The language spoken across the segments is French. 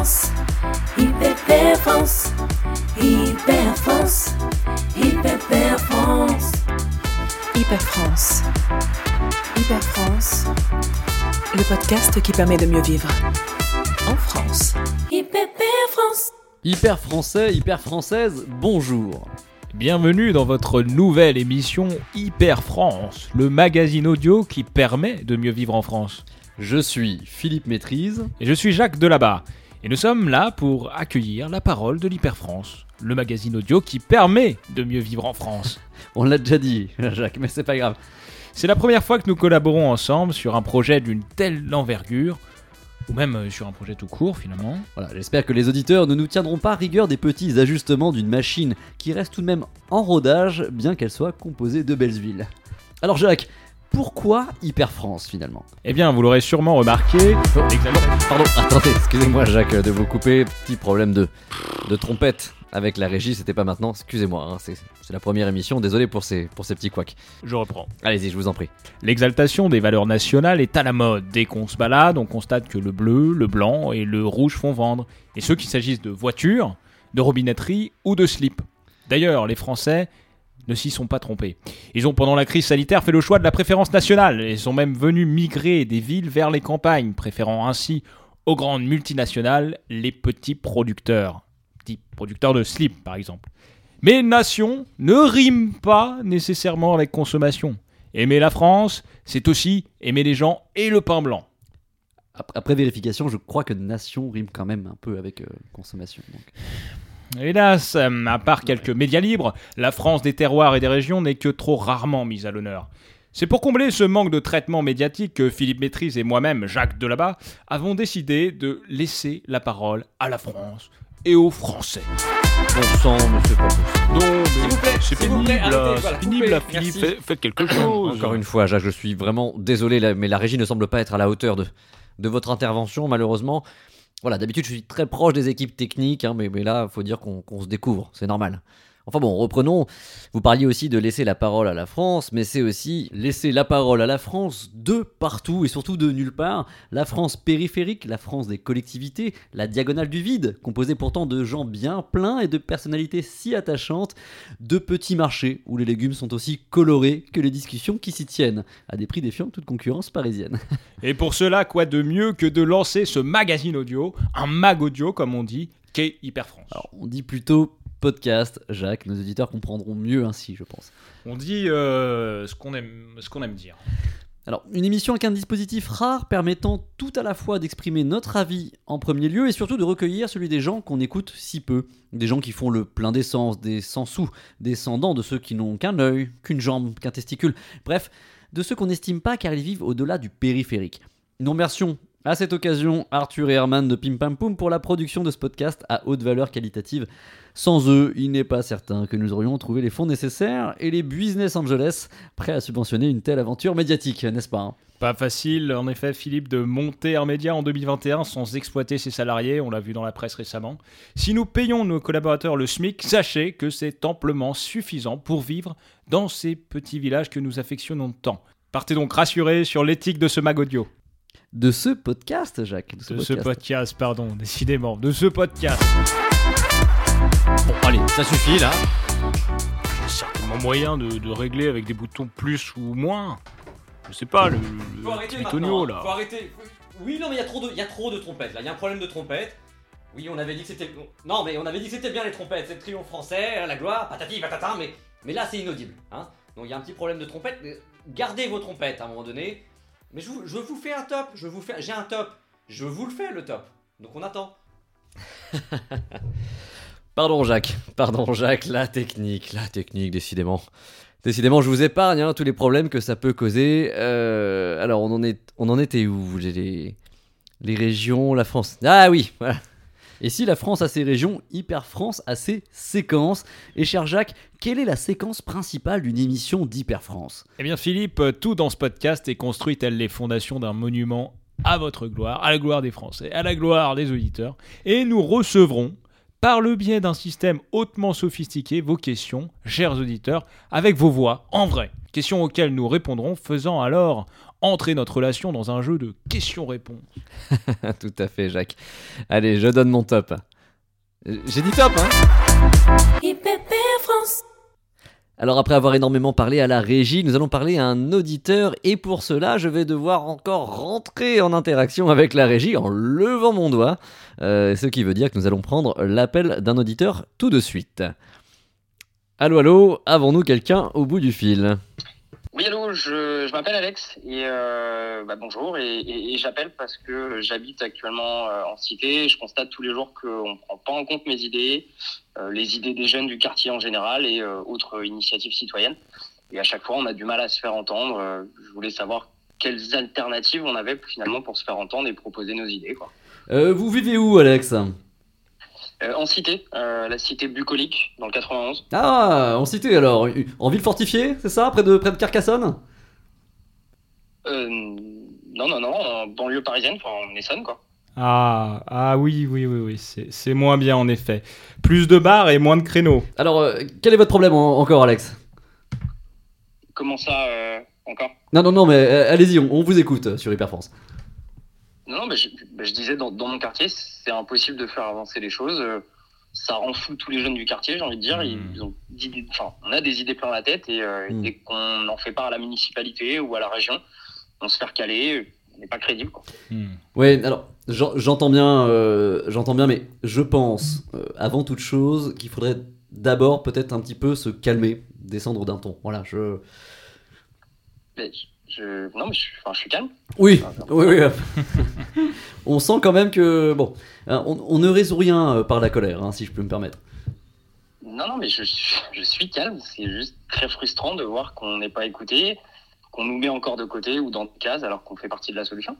France, Hyper France, Hyper France, Hyper France. Hyper France. Hyper France. Le podcast qui permet de mieux vivre. En France. Hyper France. Hyper français, hyper française, bonjour. Bienvenue dans votre nouvelle émission Hyper France, le magazine audio qui permet de mieux vivre en France. Je suis Philippe Maîtrise. Et je suis Jacques Delaba. Et nous sommes là pour accueillir la parole de l'Hyper France, le magazine audio qui permet de mieux vivre en France. On l'a déjà dit, Jacques, mais c'est pas grave. C'est la première fois que nous collaborons ensemble sur un projet d'une telle envergure, ou même euh, sur un projet tout court finalement. Voilà, j'espère que les auditeurs ne nous tiendront pas rigueur des petits ajustements d'une machine qui reste tout de même en rodage, bien qu'elle soit composée de belles huiles. Alors Jacques, pourquoi Hyper France finalement Eh bien, vous l'aurez sûrement remarqué. Pardon, attendez, excusez-moi Jacques de vous couper, petit problème de, de trompette avec la régie, c'était pas maintenant, excusez-moi, hein, c'est la première émission, désolé pour ces, pour ces petits couacs. Je reprends. Allez-y, je vous en prie. L'exaltation des valeurs nationales est à la mode. Dès qu'on se balade, on constate que le bleu, le blanc et le rouge font vendre. Et ce qu'il s'agisse de voitures, de robinetterie ou de slip. D'ailleurs, les Français ne s'y sont pas trompés. Ils ont pendant la crise sanitaire fait le choix de la préférence nationale et sont même venus migrer des villes vers les campagnes, préférant ainsi aux grandes multinationales les petits producteurs. Petits producteurs de slip, par exemple. Mais nation ne rime pas nécessairement avec consommation. Aimer la France, c'est aussi aimer les gens et le pain blanc. Ap- Après vérification, je crois que nation rime quand même un peu avec euh, consommation. Hélas, euh, à part quelques médias libres, la France des terroirs et des régions n'est que trop rarement mise à l'honneur. C'est pour combler ce manque de traitement médiatique que Philippe Maîtrise et moi-même, Jacques Delaba, avons décidé de laisser la parole à la France et aux Français. Bon sang, monsieur Porthos. Non, vous plaît, c'est s'il vous pénible, c'est pénible, là, Philippe, faites, faites quelque chose. Encore une fois, Jacques, je suis vraiment désolé, mais la régie ne semble pas être à la hauteur de, de votre intervention, malheureusement. Voilà, d'habitude, je suis très proche des équipes techniques, hein, mais, là, il faut dire qu'on se découvre, c'est normal. Enfin bon, reprenons. Vous parliez aussi de laisser la parole à la France, mais c'est aussi laisser la parole à la France de partout et surtout de nulle part. La France périphérique, la France des collectivités, la diagonale du vide, composée pourtant de gens bien pleins et de personnalités si attachantes, de petits marchés où les légumes sont aussi colorés que les discussions qui s'y tiennent, à des prix défiant toute concurrence parisienne. Et pour cela, quoi de mieux que de lancer ce magazine audio, un mag audio comme on dit, qu'est Hyper France. Alors, on dit plutôt podcast, Jacques, nos auditeurs comprendront mieux ainsi, je pense. On dit euh, ce qu'on aime, ce qu'on aime dire. Alors, une émission avec un dispositif rare permettant tout à la fois d'exprimer notre avis en premier lieu et surtout de recueillir celui des gens qu'on écoute si peu. Des gens qui font le plein d'essence, des sans-sous, des sans-dents, de ceux qui n'ont qu'un œil, qu'une jambe, qu'un testicule. Bref, de ceux qu'on n'estime pas car ils vivent au-delà du périphérique. Nous remercions à cette occasion Arthur et Herman de Pim Pam Poum pour la production de ce podcast à haute valeur qualitative. Sans eux, il n'est pas certain que nous aurions trouvé les fonds nécessaires et les business Angeles prêts à subventionner une telle aventure médiatique, n'est-ce pas hein? Pas facile, en effet, Philippe, de monter un média en 2021 sans exploiter ses salariés, on l'a vu dans la presse récemment. Si nous payons nos collaborateurs le SMIC, sachez que c'est amplement suffisant pour vivre dans ces petits villages que nous affectionnons tant. Partez donc rassurés sur l'éthique de ce mag audio. De ce podcast, Jacques. De ce De podcast. ce podcast, pardon, décidément, de ce podcast. Bon, allez, ça suffit là. Il y a certainement moyen de, de régler avec des boutons plus ou moins. Je sais pas, le, le Faut arrêter hein. là. Faut arrêter. Oui, non, mais il y a trop de, il y a trop de trompettes là. Il y a un problème de trompettes. Oui, on avait dit que c'était. Non, mais on avait dit que c'était bien les trompettes. C'est le triomphe français, la gloire, patati patata. Mais, mais là, c'est inaudible, hein. Donc il y a un petit problème de trompette. mais Gardez vos trompettes à un moment donné. Mais je vous, je vous fais un top. Je vous fais. J'ai un top. Je vous le fais le top. Donc on attend. Pardon, Jacques. Pardon, Jacques. La technique, la technique, décidément. Décidément, je vous épargne hein, tous les problèmes que ça peut causer. Euh, alors, on en, est, on en était où les, les, régions, la France? Ah oui, voilà. Et si la France a ses régions, Hyper France a ses séquences. Et cher Jacques, quelle est la séquence principale d'une émission d'Hyper France? Eh bien Philippe, euh, tout dans ce podcast est construit tel les fondations d'un monument à votre gloire, à la gloire des Français, à la gloire des auditeurs, et nous recevrons, par le biais d'un système hautement sophistiqué, vos questions, chers auditeurs, avec vos voix, en vrai. Questions auxquelles nous répondrons, faisant alors entrer notre relation dans un jeu de questions-réponses. Tout à fait, Jacques. Allez, je donne mon top. J'ai dit top, hein IPP France. Alors après avoir énormément parlé à la régie, nous allons parler à un auditeur et pour cela je vais devoir encore rentrer en interaction avec la régie en levant mon doigt, Euh, ce qui veut dire que nous allons prendre l'appel d'un auditeur tout de suite. Allô allô, avons-nous quelqu'un au bout du fil? Je, je m'appelle Alex et euh, bah, bonjour et, et- et j'appelle parce que j'habite actuellement euh, en cité et je constate tous les jours qu'on ne prend pas en compte mes idées, euh, les idées des jeunes du quartier en général et euh, autres initiatives citoyennes. Et à chaque fois, on a du mal à se faire entendre. Je voulais savoir quelles alternatives on avait finalement pour se faire entendre et proposer nos idées. Quoi. Euh, Vous vivez où Alex? Euh, en cité, euh, la cité bucolique dans le 91. Ah, en cité alors, en ville fortifiée, c'est ça? Près de, près de Carcassonne? Euh, non, non, non, en banlieue parisienne, enfin en Essonne quoi. Ah, ah oui, oui, oui, oui, c'est c'est moins bien en effet. Plus de bars et moins de créneaux. Alors, euh, quel est votre problème en- encore Alex? Comment ça euh, encore? Non, non, non, mais euh, allez-y, on, on vous écoute euh, sur Hyper France. Non, non, mais je, je disais, dans, dans mon quartier, c'est impossible de faire avancer les choses. Ça rend fou tous les jeunes du quartier, j'ai envie de dire. Mm. Ils ont enfin, on a des idées plein la tête et euh, Mm. dès qu'on en fait part à la municipalité ou à la région, on se fait recaler, on n'est pas crédible. Quoi. Hmm. Oui, alors j'en- j'entends bien, euh, j'entends bien, mais je pense euh, avant toute chose qu'il faudrait d'abord peut-être un petit peu se calmer, descendre d'un ton. Voilà, je. Mais je, non, mais je, suis- enfin, je suis calme. Oui, oui, oui. on sent quand même que bon, hein, on, on ne résout rien euh, par la colère, hein, si je peux me permettre. Non, non, mais je, suis- je suis calme. C'est juste très frustrant de voir qu'on n'est pas écouté, qu'on nous met encore de côté ou dans des cases alors qu'on fait partie de la solution.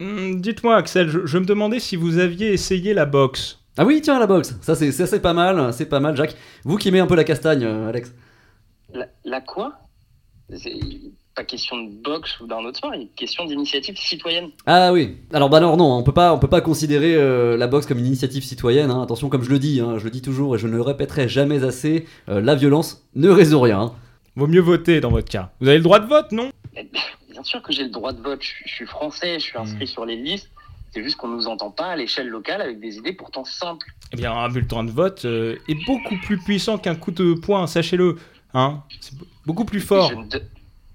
Hmm, Dites-moi, Axel, je, je me demandais si vous aviez essayé la boxe. Ah oui, tiens la boxe, ça c'est ça, c'est pas mal, c'est pas mal, Jacques. Vous qui aimez un peu la castagne, euh, Alex. La, la quoi? C'est pas question de boxe ou d'un autre sport, il est question d'initiative citoyenne. Ah oui. Alors bah non, non, on peut pas, on peut pas considérer euh, la boxe comme une initiative citoyenne. hein. Attention, comme je le dis, hein, je le dis toujours et je ne le répéterai jamais assez, euh, la violence ne résout rien. hein. Vaut mieux voter dans votre cas. Vous avez le droit de vote, non? Mais Bien sûr que j'ai le droit de vote, je, je suis français, je suis inscrit sur les listes. C'est juste qu'on ne nous entend pas à l'échelle locale avec des idées pourtant simples. Eh bien, un bulletin de vote euh, est beaucoup plus puissant qu'un coup de poing, sachez-le. Hein C'est beaucoup plus fort. Mais je ne donne-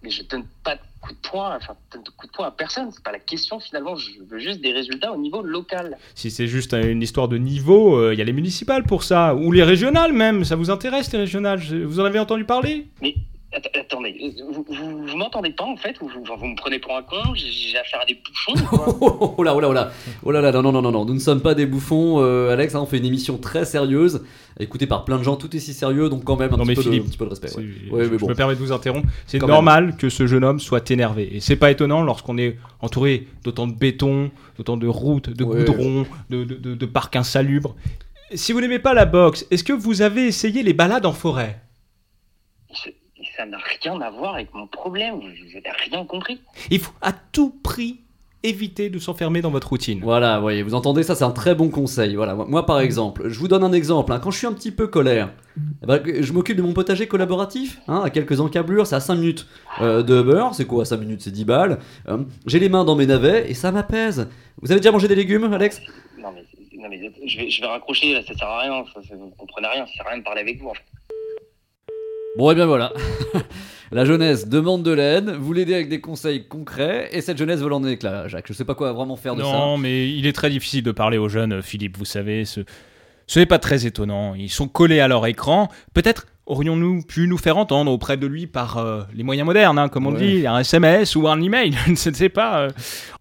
mais je donne pas de coup de poing, enfin, de coup de poing à personne. C'est pas la question finalement. Je veux juste des résultats au niveau local. Si c'est juste une histoire de niveau, euh, il y a les municipales pour ça. Ou les régionales même. Ça vous intéresse, les régionales Vous en avez entendu parler? Attendez, vous, vous, vous m'entendez pas en fait ou vous, vous me prenez pour un con J'ai affaire à des quoi Oh, là, oh là, oh là, oh là là, non, non, non, non, nous ne sommes pas des bouffons, euh, Alex. hein, on fait une émission très sérieuse, écoutée par plein de gens, tout est si sérieux, donc quand même un, Non, petit, mais peu de, Philippe, un petit peu de respect. Ouais. je, Ouais, mais je bon. me permets de vous interrompre. C'est normal que ce jeune homme soit énervé. Et c'est pas étonnant lorsqu'on est entouré d'autant de béton, d'autant de routes, de Ouais. goudrons, de, de, de- de parcs insalubres. Si vous n'aimez pas la boxe, est-ce que vous avez essayé les balades en forêt? Ça n'a rien à voir avec mon problème. Vous n'avez rien compris. Il faut à tout prix éviter de s'enfermer dans votre routine. Voilà, voyez, vous entendez ça, c'est un très bon conseil. Voilà, moi, par exemple, je vous donne un exemple. hein, quand je suis un petit peu colère, eh ben, je m'occupe de mon potager collaboratif, hein, à quelques encablures, c'est à 5 minutes euh, de beurre, c'est quoi 5 minutes, c'est 10 balles. Euh, J'ai les mains dans mes navets et ça m'apaise. Vous avez déjà mangé des légumes, Alex? Non mais, non, mais je, vais, je vais raccrocher, là, ça sert à rien. Ça, ça- vous comprenez rien, ça sert à rien de parler avec vous. En fait. Bon, et bien voilà. La jeunesse demande de l'aide, vous l'aidez avec des conseils concrets, et cette jeunesse vole en éclat, Jacques. Je sais pas quoi vraiment faire de ça. Non, mais il est très difficile de parler aux jeunes, Philippe, vous savez. Ce, ce n'est pas très étonnant. Ils sont collés à leur écran. Peut-être aurions-nous pu nous faire entendre auprès de lui par euh, les moyens modernes, hein, comme on Ouais. dit, un SMS ou un email, je ne sais pas. euh.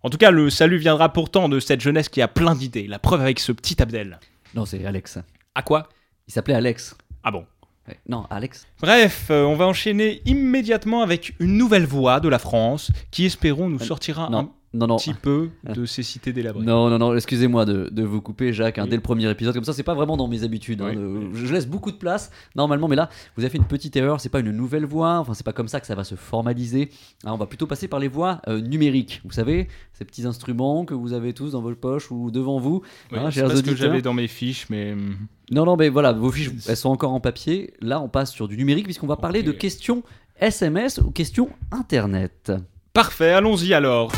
En tout cas, le salut viendra pourtant de cette jeunesse qui a plein d'idées. La preuve avec ce petit Abdel. Non, c'est Alex. À quoi? Il s'appelait Alex. Ah bon? Ouais. Non, Alex. Bref, euh, on va enchaîner immédiatement avec une nouvelle voix de la France qui, espérons, nous Euh, sortira un Non, non, petit peu de ces cités délabrées. Non, non, non, excusez-moi de, de vous couper, Jacques, hein, Oui. dès le premier épisode. Comme ça, c'est pas vraiment dans mes habitudes. hein, de-. Je laisse beaucoup de place normalement, mais là, vous avez fait une petite erreur. C'est pas une nouvelle voix. Enfin, c'est pas comme ça que ça va se formaliser. Hein, on va plutôt passer par les voix euh, numériques. Vous savez, ces petits instruments que vous avez tous dans vos poches ou devant vous. Oui, c'est pas ce que j'avais dans mes fiches, mais... hum, Non, non, mais voilà, vos fiches, elles sont encore en papier. Là, on passe sur du numérique puisqu'on va parler de questions SMS ou questions Internet. Parfait, allons-y alors.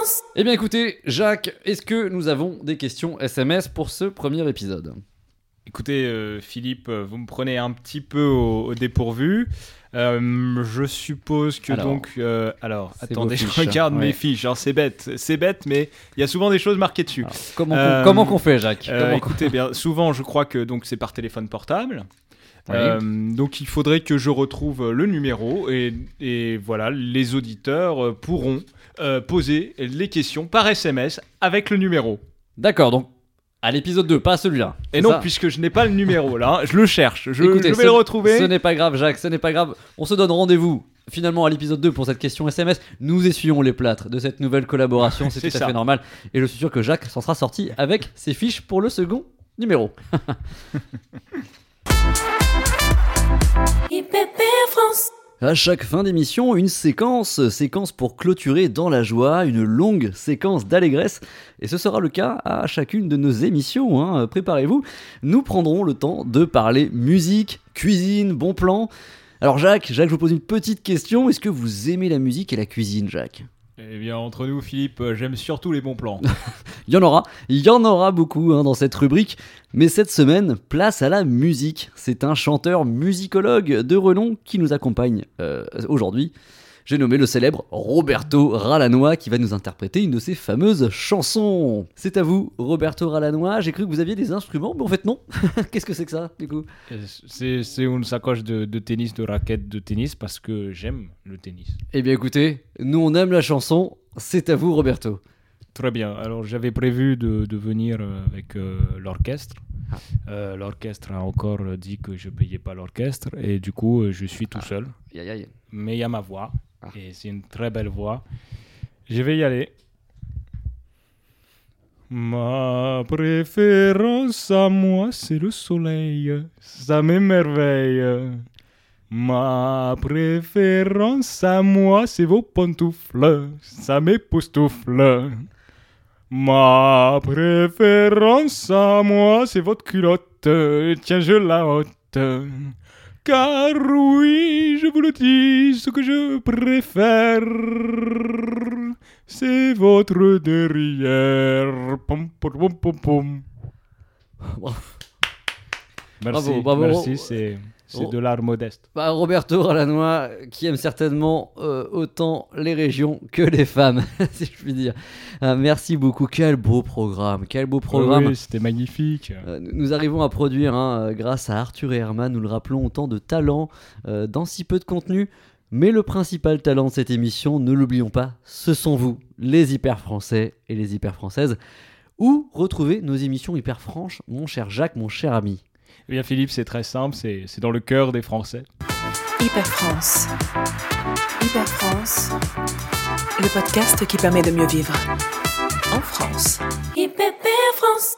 France. Eh bien écoutez, Jacques, est-ce que nous avons des questions SMS pour ce premier épisode? Écoutez, euh, Philippe, euh, vous me prenez un petit peu au, au dépourvu. Euh, je suppose que Alors, donc. euh, alors, attendez, je regarde ouais. mes fiches. Alors, c'est bête, c'est bête, mais il y a souvent des choses marquées dessus. Alors, comment, Euh, qu'on, comment qu'on fait, Jacques? Euh, écoutez, bien, souvent, je crois que donc c'est par téléphone portable. Oui. Euh, donc, il faudrait que je retrouve le numéro et, et voilà, les auditeurs euh, pourront euh, poser les questions par SMS avec le numéro. D'accord, donc à l'épisode 2, pas à celui-là. Et non, ça puisque je n'ai pas le numéro là, hein, je le cherche. Je, Écoutez, je vais ce- le retrouver. Ce n'est pas grave, Jacques, ce n'est pas grave. On se donne rendez-vous finalement à l'épisode 2 pour cette question SMS. Nous essuyons les plâtres de cette nouvelle collaboration, c'est C'est tout à ça. fait normal. Et je suis sûr que Jacques s'en sera sorti avec ses fiches pour le second numéro. À chaque fin d'émission, une séquence, séquence pour clôturer dans la joie, une longue séquence d'allégresse. Et ce sera le cas à chacune de nos émissions, hein. préparez-vous. Nous prendrons le temps de parler musique, cuisine, bon plan. Alors Jacques, Jacques, je vous pose une petite question. Est-ce que vous aimez la musique et la cuisine, Jacques? Eh bien, entre nous, Philippe, euh, j'aime surtout les bons plans. Il y en aura, il y en aura beaucoup hein, dans cette rubrique. Mais cette semaine, place à la musique. C'est un chanteur musicologue de renom qui nous accompagne euh, aujourd'hui. J'ai nommé le célèbre Roberto Ralanois qui va nous interpréter une de ses fameuses chansons. C'est à vous, Roberto Ralanois. J'ai cru que vous aviez des instruments, mais en fait non. Qu'est-ce que c'est que ça, du coup? Euh, c'est une sacoche de, de tennis, de raquettes de tennis, parce que j'aime le tennis. Eh bien écoutez, nous on aime la chanson. C'est à vous, Roberto. Très bien. Alors, j'avais prévu de, de venir euh, avec euh, l'orchestre. Euh, l'orchestre a encore dit que je payais pas l'orchestre, et du coup, je suis tout seul. Aïe, aïe. Mais il y a ma voix, Ah. c'est une très belle voix. Je vais y aller. Ma préférence à moi, c'est le soleil. Ça m'émerveille. Ma préférence à moi, c'est vos pantoufles. Ça m'époustoufle. Ma préférence à moi, c'est votre culotte. Tiens, je la ôte. Car oui, je vous le dis, ce que je préfère, c'est votre derrière. Pom, pom, pom, pom, pom. Bravo. Merci, Bravo, bravo. merci, c'est Oh. de l'art modeste. Bah, Roberto Ralanois, qui aime certainement euh, autant les régions que les femmes, si je puis dire. Ah, merci beaucoup. Quel beau programme. Quel beau programme. Oui, c'était magnifique. Euh, nous arrivons à produire, hein, euh, grâce à Arthur et Herman, nous le rappelons, autant de talent euh, dans si peu de contenu. Mais le principal talent de cette émission, ne l'oublions pas, ce sont vous, les hyper français et les hyper françaises. Où retrouver nos émissions hyper franches, mon cher Jacques, mon cher ami? Eh bien, Philippe, c'est très simple, c'est c'est dans le cœur des Français. Hyper France. Hyper France. Le podcast qui permet de mieux vivre. En France. IPP France.